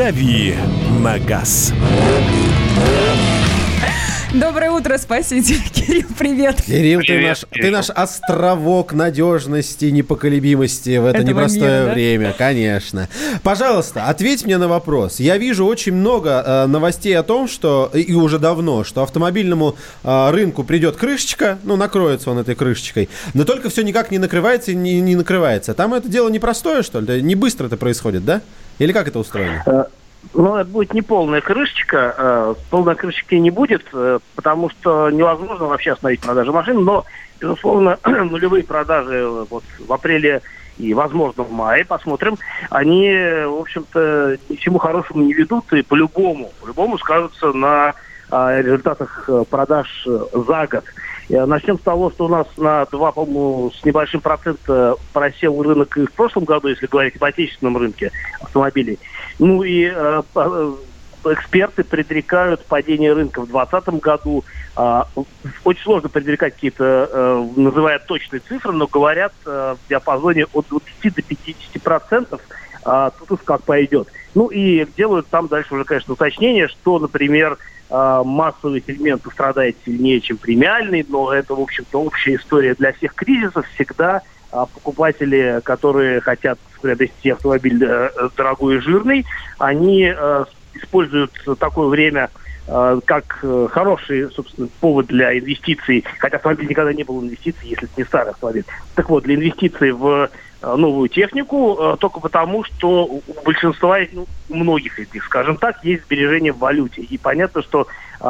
«Дави на газ». Доброе утро, спаситель. Кирилл, привет. Кирилл, ты наш, ты наш островок надежности, непоколебимости в это Этого непростое мира, да? время, конечно. Пожалуйста, ответь мне на вопрос. Я вижу очень много э, новостей о том, что, и уже давно, что автомобильному э, рынку придет крышечка, ну, накроется он этой крышечкой, но только все никак не накрывается и не, не накрывается. Там это дело непростое, что ли? Не быстро это происходит, да? Или как это устроено? Ну, это будет не полная крышечка. э, Полной крышечки не будет, э, потому что невозможно вообще остановить продажи машин. Но, безусловно, нулевые продажи э, вот в апреле и, возможно, в мае, посмотрим, они, в общем-то, ни к чему хорошему не ведут и по-любому, по-любому скажутся на результатах продаж за год. Э, Начнем с того, что у нас на 2, по-моему, с небольшим процентом просел рынок и в прошлом году, если говорить об отечественном рынке автомобилей. Ну и э, э, эксперты предрекают падение рынка в 2020 году. А, очень сложно предрекать какие-то, э, называя точные цифры, но говорят в диапазоне от 20 до 50 процентов. А, тут уж как пойдет. Ну и делают там дальше уже, конечно, уточнение, что, например, массовый сегмент пострадает сильнее, чем премиальный, но это, в общем-то, общая история для всех кризисов. Всегда а, покупатели, которые хотят приобрести автомобиль э, дорогой и жирный, они э, используют такое время э, как хороший, собственно, повод для инвестиций, хотя автомобиль никогда не был инвестицией, если это не старый автомобиль. Так вот, для инвестиций в новую технику э, только потому, что у большинства, ну, у многих из них, скажем так, есть сбережения в валюте. И понятно, что э,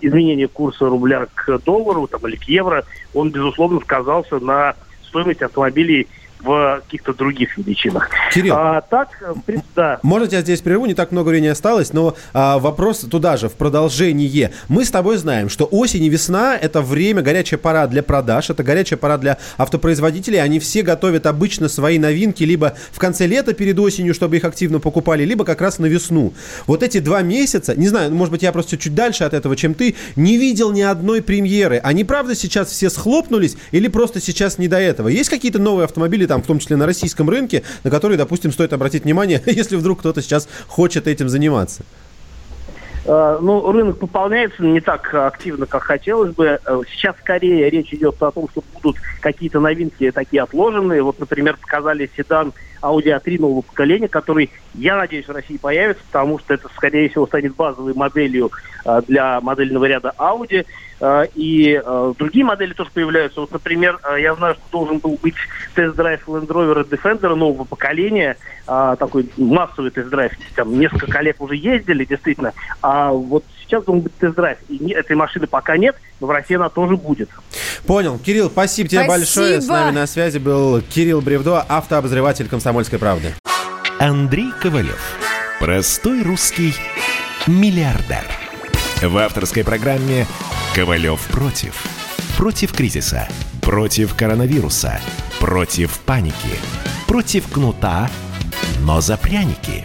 изменение курса рубля к доллару там, или к евро, он, безусловно, сказался на стоимости автомобилей в каких-то других величинах. Кирилл. А, так, э, в принципе, да. Можно тебя здесь прерву, не так много времени осталось, но а, вопрос туда же, в продолжение. Мы с тобой знаем, что осень и весна – это время, горячая пора для продаж, это горячая пора для автопроизводителей. Они все готовят обычно свои новинки либо в конце лета перед осенью, чтобы их активно покупали, либо как раз на весну. Вот эти два месяца, не знаю, может быть, я просто чуть дальше от этого, чем ты, не видел ни одной премьеры. Они, правда, сейчас все схлопнулись или просто сейчас не до этого? Есть какие-то новые автомобили, там, в том числе на российском рынке, на которые, допустим, стоит обратить внимание, если вдруг кто-то сейчас хочет этим заниматься? Э, Ну, рынок пополняется не так активно, как хотелось бы. Э, Сейчас скорее речь идет о том, что будут какие-то новинки такие отложенные. Вот, например, показали седан Audi A3 нового поколения, который, я надеюсь, в России появится, потому что это, скорее всего, станет базовой моделью э, для модельного ряда Audi. И другие модели тоже появляются. Вот, например, я знаю, что должен был быть тест-драйв Land Rover Defender нового поколения, такой массовый тест-драйв. Там несколько коллег уже ездили, действительно. А вот сейчас должен быть тест-драйв. И этой машины пока нет, но в России она тоже будет. Понял. Кирилл, спасибо тебе Спасибо. большое. С нами на связи был Кирилл Бревдо, автообозреватель «Комсомольской правды». Андрей Ковалев. Простой русский миллиардер. В авторской программе «Ковалев против». Против кризиса. Против коронавируса. Против паники. Против кнута, но за пряники.